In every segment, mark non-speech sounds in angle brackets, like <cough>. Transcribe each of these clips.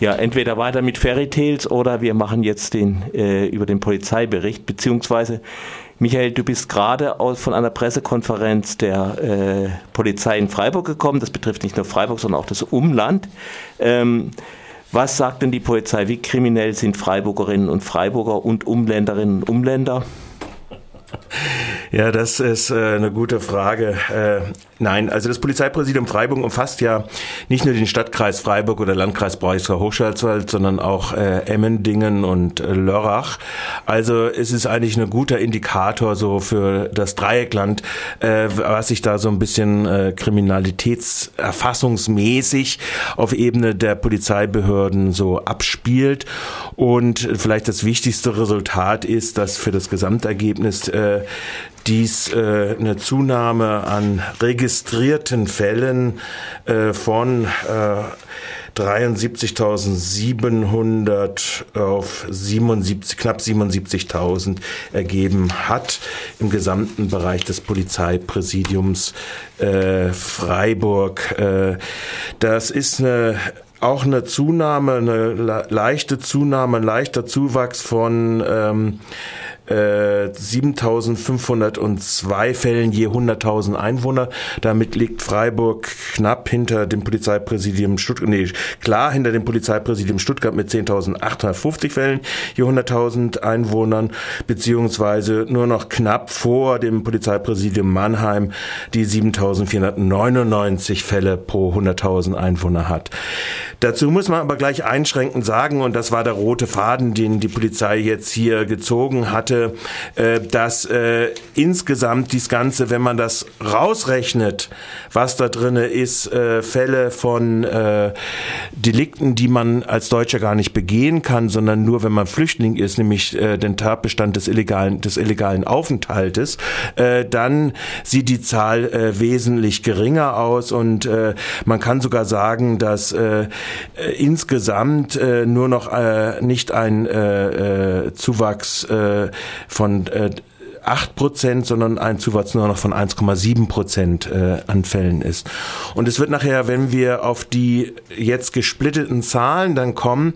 Ja, entweder weiter mit Fairy Tales oder wir machen jetzt den äh, über den Polizeibericht, beziehungsweise Michael, du bist gerade von einer Pressekonferenz der äh, Polizei in Freiburg gekommen. Das betrifft nicht nur Freiburg, sondern auch das Umland. Ähm, was sagt denn die Polizei? Wie kriminell sind Freiburgerinnen und Freiburger und Umländerinnen und Umländer? Ja, das ist äh, eine gute Frage. Äh, nein, also das Polizeipräsidium Freiburg umfasst ja nicht nur den Stadtkreis Freiburg oder Landkreis Breisgau-Hochschwarzwald, sondern auch äh, Emmendingen und Lörrach. Also es ist eigentlich ein guter Indikator so für das Dreieckland, was sich da so ein bisschen kriminalitätserfassungsmäßig auf Ebene der Polizeibehörden so abspielt. Und vielleicht das wichtigste Resultat ist, dass für das Gesamtergebnis dies äh, eine Zunahme an registrierten Fällen äh, von äh, 73.700 auf 77, knapp 77.000 ergeben hat im gesamten Bereich des Polizeipräsidiums äh, Freiburg. Äh, das ist eine auch eine Zunahme, eine leichte Zunahme, ein leichter Zuwachs von ähm, 7.502 äh, Fällen je 100.000 Einwohner. Damit liegt Freiburg knapp hinter dem Polizeipräsidium Stuttgart, nee, klar hinter dem Polizeipräsidium Stuttgart mit 10.850 Fällen je 100.000 Einwohnern, beziehungsweise nur noch knapp vor dem Polizeipräsidium Mannheim, die 7.499 Fälle pro 100.000 Einwohner hat. Dazu muss man aber gleich einschränkend sagen, und das war der rote Faden, den die Polizei jetzt hier gezogen hatte, äh, dass äh, insgesamt dies Ganze, wenn man das rausrechnet, was da drinne ist, äh, Fälle von Delikten, die man als Deutscher gar nicht begehen kann, sondern nur, wenn man Flüchtling ist, nämlich den Tatbestand des illegalen, des illegalen Aufenthaltes, dann sieht die Zahl wesentlich geringer aus. Und man kann sogar sagen, dass insgesamt nur noch nicht ein Zuwachs äh, von äh, 8 Prozent, sondern ein Zuwachs nur noch von 1,7 Prozent äh, an Fällen ist. Und es wird nachher, wenn wir auf die jetzt gesplitteten Zahlen dann kommen,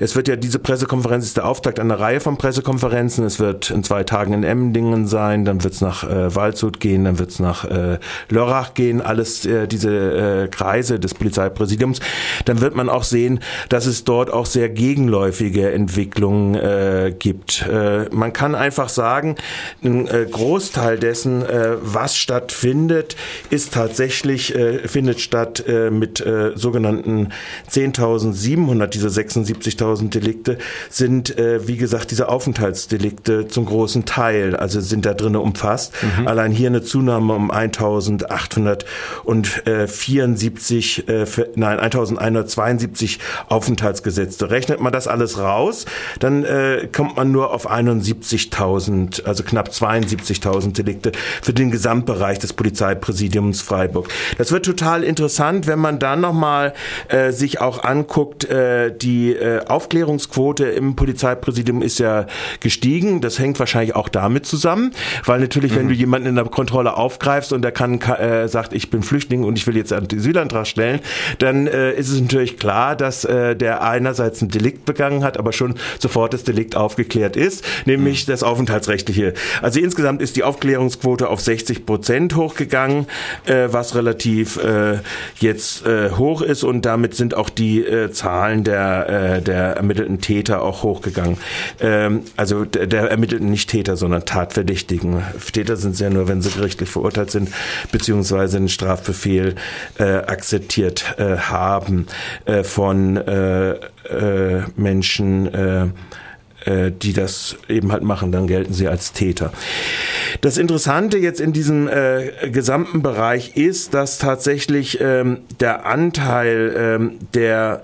es wird ja diese Pressekonferenz ist der Auftakt einer Reihe von Pressekonferenzen. Es wird in zwei Tagen in Emmendingen sein, dann wird es nach äh, Waldshut gehen, dann wird es nach äh, Lörrach gehen, alles äh, diese äh, Kreise des Polizeipräsidiums. Dann wird man auch sehen, dass es dort auch sehr gegenläufige Entwicklungen äh, gibt. Äh, man kann einfach sagen, ein äh, Großteil dessen, äh, was stattfindet, ist tatsächlich, äh, findet statt mit sogenannten 10.700, diese 76.000 Delikte, sind, wie gesagt, diese Aufenthaltsdelikte zum großen Teil, also sind da drinnen umfasst. Mhm. Allein hier eine Zunahme um 1.874, nein, 1.172 Aufenthaltsgesetzte. Rechnet man das alles raus, dann kommt man nur auf 71.000, also knapp 72.000 Delikte für den Gesamtbereich des Polizeipräsidiums Freiburg. Das wird total interessant, wenn man dann nochmal äh, sich auch anguckt, äh, die äh, Aufklärungsquote im Polizeipräsidium ist ja gestiegen. Das hängt wahrscheinlich auch damit zusammen, weil natürlich, mhm. wenn du jemanden in der Kontrolle aufgreifst und der kann, äh, sagt, ich bin Flüchtling und ich will jetzt einen Asylantrag stellen, dann äh, ist es natürlich klar, dass äh, der einerseits ein Delikt begangen hat, aber schon sofort das Delikt aufgeklärt ist, nämlich mhm. das Aufenthaltsrechtliche. Also insgesamt ist die Aufklärungsquote auf 60 Prozent hochgegangen, äh, was relativ äh, jetzt äh, hoch ist und damit sind auch die äh, Zahlen der, äh, der ermittelten Täter auch hochgegangen. Ähm, also der, der ermittelten nicht Täter, sondern Tatverdächtigen. Täter sind es ja nur, wenn sie gerichtlich verurteilt sind, beziehungsweise einen Strafbefehl äh, akzeptiert äh, haben äh, von äh, äh, Menschen, äh, äh, die das eben halt machen, dann gelten sie als Täter. Das Interessante jetzt in diesem äh, gesamten Bereich ist, dass tatsächlich ähm, der Anteil ähm, der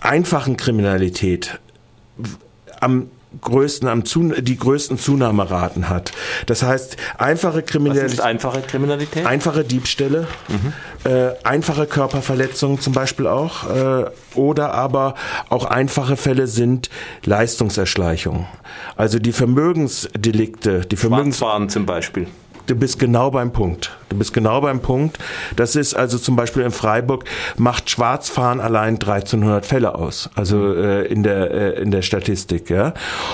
einfachen Kriminalität am größten, am Zun die größten Zunahmeraten hat. Das heißt, einfache Kriminalität. Einfache Kriminalität? Einfache Diebstähle, mhm. äh, einfache Körperverletzungen zum Beispiel auch, äh, oder aber auch einfache Fälle sind Leistungserschleichung. Also die Vermögensdelikte, die Vermögens... Schwarzfahren zum Beispiel. Du bist genau beim Punkt. Du bist genau beim Punkt. Das ist also zum Beispiel in Freiburg macht Schwarzfahren allein 1300 Fälle aus. Also äh, in der äh, in der Statistik, ja.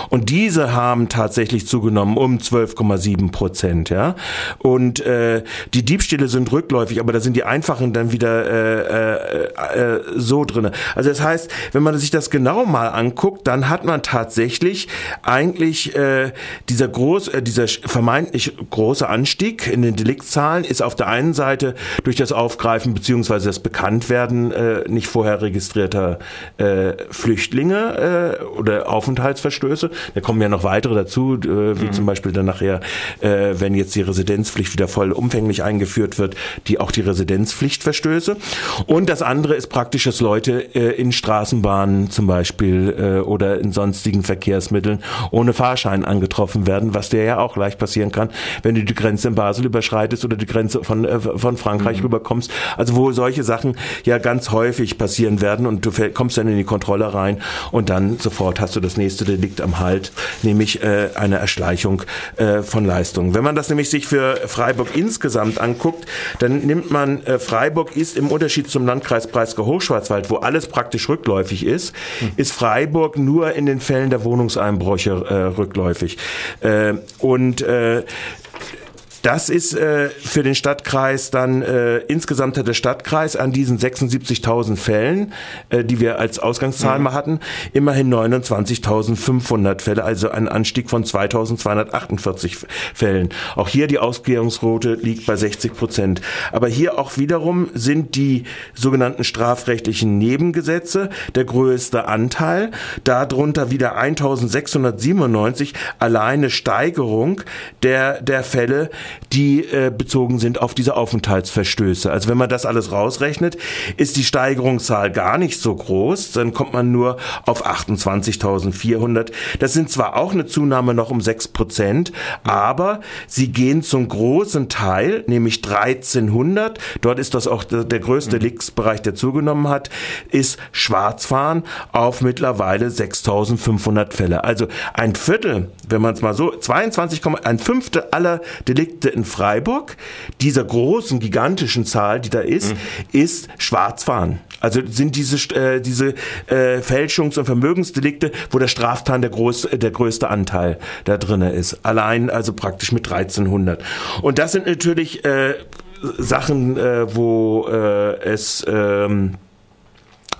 Und diese haben tatsächlich zugenommen um 12,7 Prozent, ja. Und äh, die Diebstähle sind rückläufig, aber da sind die einfachen dann wieder äh, äh, äh, so drinne. Also das heißt, wenn man sich das genau mal anguckt, dann hat man tatsächlich eigentlich äh, dieser groß, äh, dieser vermeintlich große Anstieg in den Deliktzahlen ist auf der einen Seite durch das Aufgreifen beziehungsweise das Bekanntwerden äh, nicht vorher registrierter äh, Flüchtlinge äh, oder Aufenthaltsverstöße. Da kommen ja noch weitere dazu, äh, wie mhm. zum Beispiel dann nachher, äh, wenn jetzt die Residenzpflicht wieder vollumfänglich eingeführt wird, die auch die Residenzpflichtverstöße. Und das andere ist praktisch, dass Leute äh, in Straßenbahnen zum Beispiel oder in sonstigen Verkehrsmitteln ohne Fahrschein angetroffen werden, was dir ja auch leicht passieren kann, wenn du die Grenze in Basel überschreitest oder die Grenze von, äh, von Frankreich mhm. rüberkommst. Also wo solche Sachen ja ganz häufig passieren werden und du kommst dann in die Kontrolle rein und dann sofort hast du das nächste Delikt am Halt, nämlich äh, eine Erschleichung äh, von Leistungen. Wenn man das nämlich sich für Freiburg insgesamt anguckt, dann nimmt man, äh, Freiburg ist im Unterschied zum Landkreis Breisgau-Hochschwarzwald, wo alles praktisch rückläufig ist, mhm. ist Freiburg nur in den Fällen der Wohnungseinbrüche äh, rückläufig. Äh, und äh, das ist äh, für den Stadtkreis dann äh, insgesamt hat der Stadtkreis an diesen 76.000 Fällen, äh, die wir als Ausgangszahl mhm. mal hatten, immerhin 29.500 Fälle, also ein Anstieg von 2.248 Fällen. Auch hier die Ausklärungsquote liegt bei 60 Prozent. Aber hier auch wiederum sind die sogenannten strafrechtlichen Nebengesetze der größte Anteil. Darunter wieder 1.697 alleine Steigerung der der Fälle die äh, bezogen sind auf diese Aufenthaltsverstöße. Also wenn man das alles rausrechnet, ist die Steigerungszahl gar nicht so groß, dann kommt man nur auf 28.400. Das sind zwar auch eine Zunahme noch um 6 Prozent, aber sie gehen zum großen Teil, nämlich 1300, dort ist das auch der größte mhm. Deliktsbereich, der zugenommen hat, ist Schwarzfahren auf mittlerweile 6.500 Fälle. Also ein Viertel, wenn man es mal so, 22, ein Fünftel aller Delikte Delikte in Freiburg, dieser großen, gigantischen Zahl, die da ist, mhm. ist Schwarzfahren. Also sind diese, äh, diese äh, Fälschungs- und Vermögensdelikte, wo der Straftan der, groß, der größte Anteil da drinne ist. Allein also praktisch mit 1300. Und das sind natürlich äh, Sachen, äh, wo äh, es... Ähm,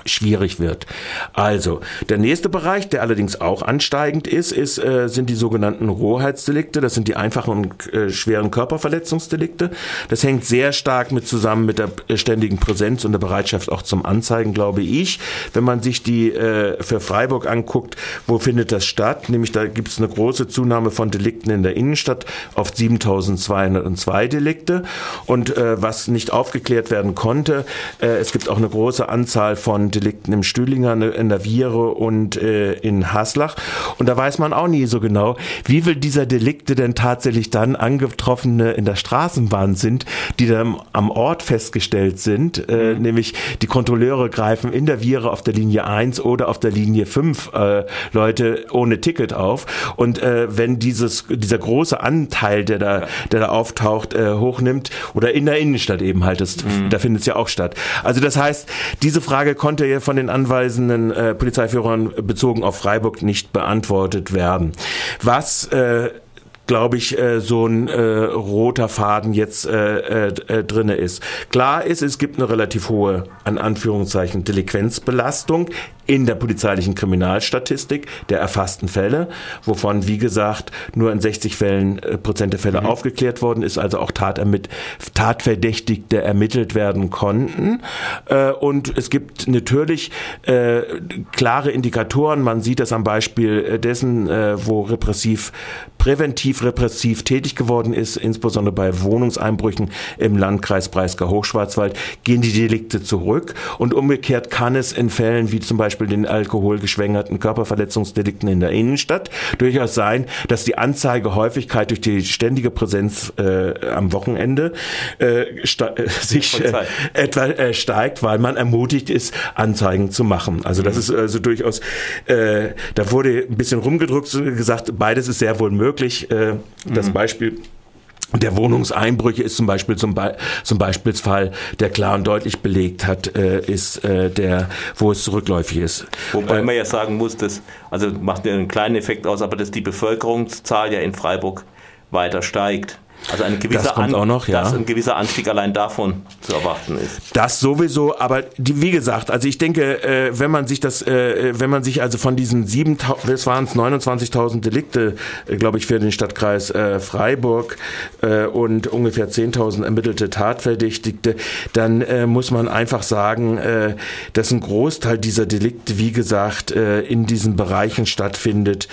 schwierig wird. Also, der nächste Bereich, der allerdings auch ansteigend ist, ist äh, sind die sogenannten Rohheitsdelikte. Das sind die einfachen und äh, schweren Körperverletzungsdelikte. Das hängt sehr stark mit zusammen mit der ständigen Präsenz und der Bereitschaft auch zum Anzeigen, glaube ich. Wenn man sich die äh, für Freiburg anguckt, wo findet das statt? Nämlich da gibt es eine große Zunahme von Delikten in der Innenstadt auf 7.202 Delikte. Und äh, was nicht aufgeklärt werden konnte, äh, es gibt auch eine große Anzahl von Delikten im Stühlinger, ne, in der Viere und äh, in Haslach. Und da weiß man auch nie so genau, wie viel dieser Delikte denn tatsächlich dann angetroffene in der Straßenbahn sind, die dann am Ort festgestellt sind. Äh, mhm. Nämlich die Kontrolleure greifen in der Viere auf der Linie 1 oder auf der Linie 5 äh, Leute ohne Ticket auf. Und äh, wenn dieses, dieser große Anteil, der da, der da auftaucht, äh, hochnimmt, oder in der Innenstadt eben halt, das, mhm. da findet es ja auch statt. Also das heißt, diese Frage konnte von den anweisenden äh, Polizeiführern bezogen auf Freiburg nicht beantwortet werden. Was äh, glaube ich, äh, so ein äh, roter Faden jetzt äh, äh, äh, drinne ist. Klar ist, es gibt eine relativ hohe, an Anführungszeichen, Delinquenzbelastung in der polizeilichen Kriminalstatistik der erfassten Fälle, wovon, wie gesagt, nur in 60 Fällen, äh, Prozent der Fälle mhm. aufgeklärt worden ist, also auch Tatermitt Tatverdächtigte ermittelt werden konnten. Äh, und es gibt natürlich äh, klare Indikatoren. Man sieht das am Beispiel dessen, äh, wo repressiv, präventiv repressiv tätig geworden ist, insbesondere bei Wohnungseinbrüchen im Landkreis Breisgau-Hochschwarzwald, gehen die Delikte zurück. Und umgekehrt kann es in Fällen wie zum Beispiel den alkoholgeschwängerten Körperverletzungsdelikten in der Innenstadt durchaus sein, dass die Anzeigehäufigkeit durch die ständige Präsenz äh, am Wochenende äh, sich äh, etwa äh, steigt, weil man ermutigt ist, Anzeigen zu machen. Also das mhm. ist also durchaus, äh, da wurde ein bisschen rumgedruckt gesagt, beides ist sehr wohl möglich. Äh, das mhm. Beispiel der Wohnungseinbrüche ist zum Beispiel zum, Be zum Beispielsfall, der klar und deutlich belegt hat, äh, ist äh, der, wo es rückläufig ist. Wobei äh, man ja sagen muss, dass, also macht ja einen kleinen Effekt aus, aber dass die Bevölkerungszahl ja in Freiburg weiter steigt. Also ein gewisser, An noch, ja. dass ein gewisser Anstieg allein davon zu erwarten ist. Das sowieso, aber die, wie gesagt, also ich denke, äh, wenn man sich das, äh, wenn man sich also von diesen 7.000, das waren es 29.000 Delikte, äh, glaube ich, für den Stadtkreis äh, Freiburg äh, und ungefähr 10.000 ermittelte Tatverdächtigte, dann äh, muss man einfach sagen, dass ein Großteil dieser Delikte, wie gesagt, in diesen Bereichen stattfindet.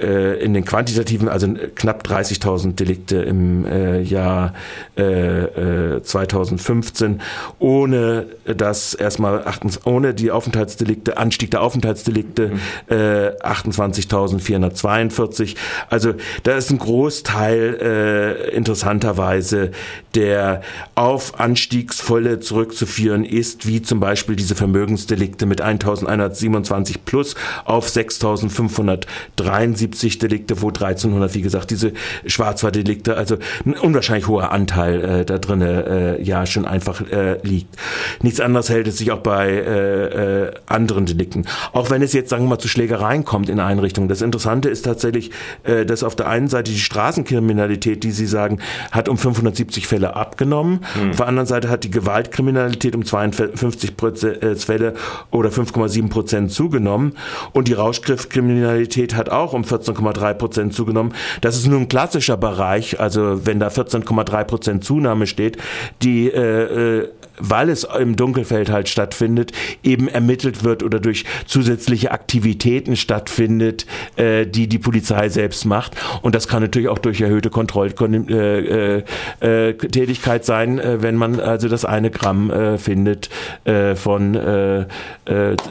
Äh, äh, in den quantitativen, also knapp 30.000 Delikte im äh, Jahr äh, 2015, äh, ohne das erstmal ohne die Aufenthaltsdelikte, Anstieg der Aufenthaltsdelikte mhm. äh, 28.442. Also da ist ein Großteil äh, interessanterweise, der auf Anstiegsvolle zurückzuführen ist, wie zum Beispiel diese Vermögensdelikte mit 1.127 plus auf 6.573 70 Delikte, wo 1300, wie gesagt, diese Schwarzfahrdelikte, also ein unwahrscheinlich hoher Anteil äh, da drin äh, ja schon einfach äh, liegt. Nichts anderes hält es sich auch bei äh, äh, anderen Delikten. Auch wenn es jetzt, sagen wir mal, zu Schlägereien kommt in Einrichtungen. Das Interessante ist tatsächlich, äh, dass auf der einen Seite die Straßenkriminalität, die Sie sagen, hat um 570 Fälle abgenommen. Mhm. Auf der anderen Seite hat die Gewaltkriminalität um 52 äh, Fälle oder 5,7 Prozent zugenommen. Und die Rauschgriffkriminalität hat auch um 14,3 Prozent zugenommen. Das ist nur ein klassischer Bereich, also wenn da 14,3 Prozent Zunahme steht, die äh, äh weil es im Dunkelfeld halt stattfindet, eben ermittelt wird oder durch zusätzliche Aktivitäten stattfindet, äh, die die Polizei selbst macht. Und das kann natürlich auch durch erhöhte Kontrolltätigkeit äh, äh, äh sein, wenn man also das eine Gramm äh, findet äh, von äh,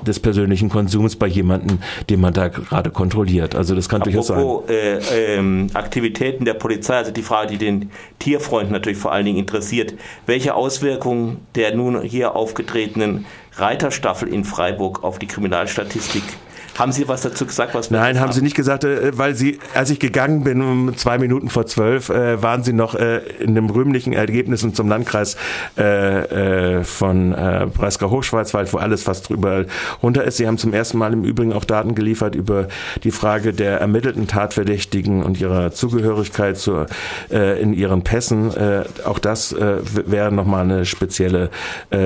des persönlichen Konsums bei jemandem, den man da gerade kontrolliert. Also das kann Apropos, durchaus sein. Äh, ähm, Aktivitäten der Polizei, also die Frage, die den Tierfreund natürlich vor allen Dingen interessiert. Welche Auswirkungen der nun hier aufgetretenen Reiterstaffel in Freiburg auf die Kriminalstatistik haben Sie was dazu gesagt? Was Nein, haben Sie nicht gesagt, äh, weil Sie, als ich gegangen bin um zwei Minuten vor zwölf, äh, waren Sie noch äh, in den rühmlichen Ergebnissen zum Landkreis von Breisgau Hochschwarzwald, wo alles fast drüber runter ist. Sie haben zum ersten Mal im Übrigen auch Daten geliefert über die Frage der ermittelten Tatverdächtigen und ihrer Zugehörigkeit zur, in ihren Pässen. Auch das wäre nochmal eine spezielle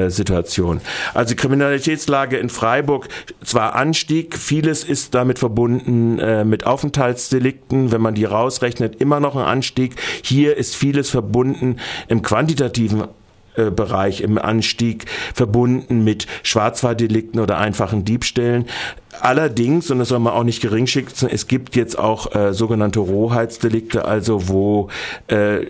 Situation. Also die Kriminalitätslage in Freiburg zwar Anstieg, viel Vieles ist damit verbunden äh, mit Aufenthaltsdelikten. Wenn man die rausrechnet, immer noch ein Anstieg. Hier ist vieles verbunden im quantitativen äh, Bereich im Anstieg verbunden mit Schwarzfahrdelikten oder einfachen Diebstählen. Allerdings, und das soll man auch nicht geringschicken, es gibt jetzt auch äh, sogenannte Rohheitsdelikte, also wo äh,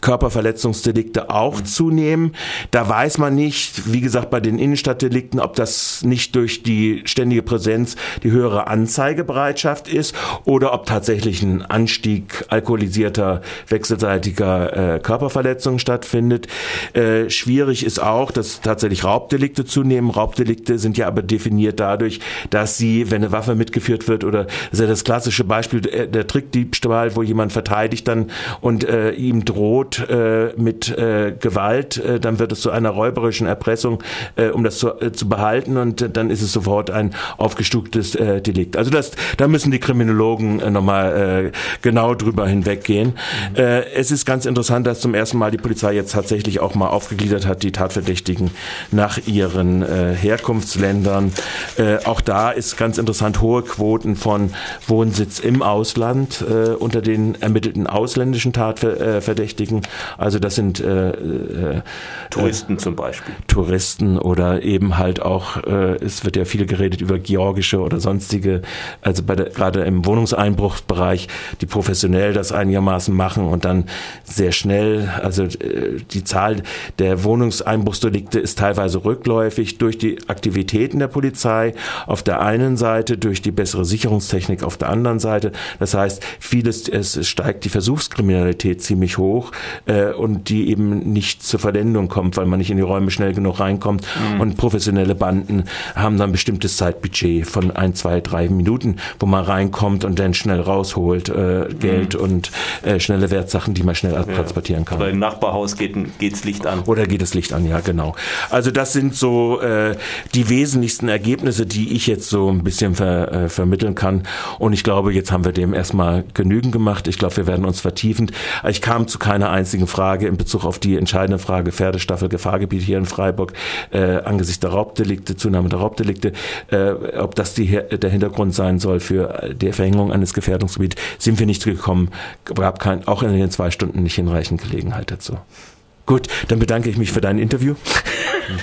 Körperverletzungsdelikte auch mhm. zunehmen. Da weiß man nicht, wie gesagt, bei den Innenstadtdelikten, ob das nicht durch die ständige Präsenz die höhere Anzeigebereitschaft ist oder ob tatsächlich ein Anstieg alkoholisierter wechselseitiger äh, Körperverletzungen stattfindet. Äh, schwierig ist auch, dass tatsächlich Raubdelikte zunehmen. Raubdelikte sind ja aber definiert dadurch, dass sie, wenn eine Waffe mitgeführt wird oder das ist ja das klassische Beispiel der, der Trickdiebstahl, wo jemand verteidigt dann und äh, ihm droht, droht äh, mit äh, Gewalt, äh, dann wird es zu einer räuberischen Erpressung, äh, um das zu, äh, zu behalten und äh, dann ist es sofort ein aufgestuftes äh, Delikt. Also das, da müssen die Kriminologen äh, nochmal äh, genau drüber hinweggehen. Mhm. Äh, es ist ganz interessant, dass zum ersten Mal die Polizei jetzt tatsächlich auch mal aufgegliedert hat, die Tatverdächtigen nach ihren äh, Herkunftsländern. Äh, auch da ist ganz interessant hohe Quoten von Wohnsitz im Ausland äh, unter den ermittelten ausländischen Tatverdächtigen. Also das sind äh, äh, Touristen zum Beispiel. Touristen oder eben halt auch, äh, es wird ja viel geredet über georgische oder sonstige, also bei der, gerade im Wohnungseinbruchsbereich, die professionell das einigermaßen machen und dann sehr schnell, also äh, die Zahl der Wohnungseinbruchsdelikte ist teilweise rückläufig durch die Aktivitäten der Polizei auf der einen Seite, durch die bessere Sicherungstechnik auf der anderen Seite. Das heißt, vieles, es steigt die Versuchskriminalität ziemlich hoch äh, und die eben nicht zur Verwendung kommt, weil man nicht in die Räume schnell genug reinkommt. Mhm. Und professionelle Banden haben dann ein bestimmtes Zeitbudget von ein, zwei, drei Minuten, wo man reinkommt und dann schnell rausholt äh, Geld mhm. und äh, schnelle Wertsachen, die man schnell ja. transportieren kann. Oder im Nachbarhaus geht das Licht an. Oder geht das Licht an, ja genau. Also das sind so äh, die wesentlichsten Ergebnisse, die ich jetzt so ein bisschen ver, äh, vermitteln kann. Und ich glaube, jetzt haben wir dem erstmal genügend gemacht. Ich glaube, wir werden uns vertiefend. Ich kam zu keiner einzigen Frage in Bezug auf die entscheidende Frage Pferdestaffel, Gefahrgebiet hier in Freiburg, äh, angesichts der Raubdelikte, Zunahme der Raubdelikte, äh, ob das die, der Hintergrund sein soll für die Verhängung eines Gefährdungsgebiets, sind wir nicht gekommen. Gab kein, auch in den zwei Stunden nicht hinreichend Gelegenheit dazu. Gut, dann bedanke ich mich für dein Interview. <laughs>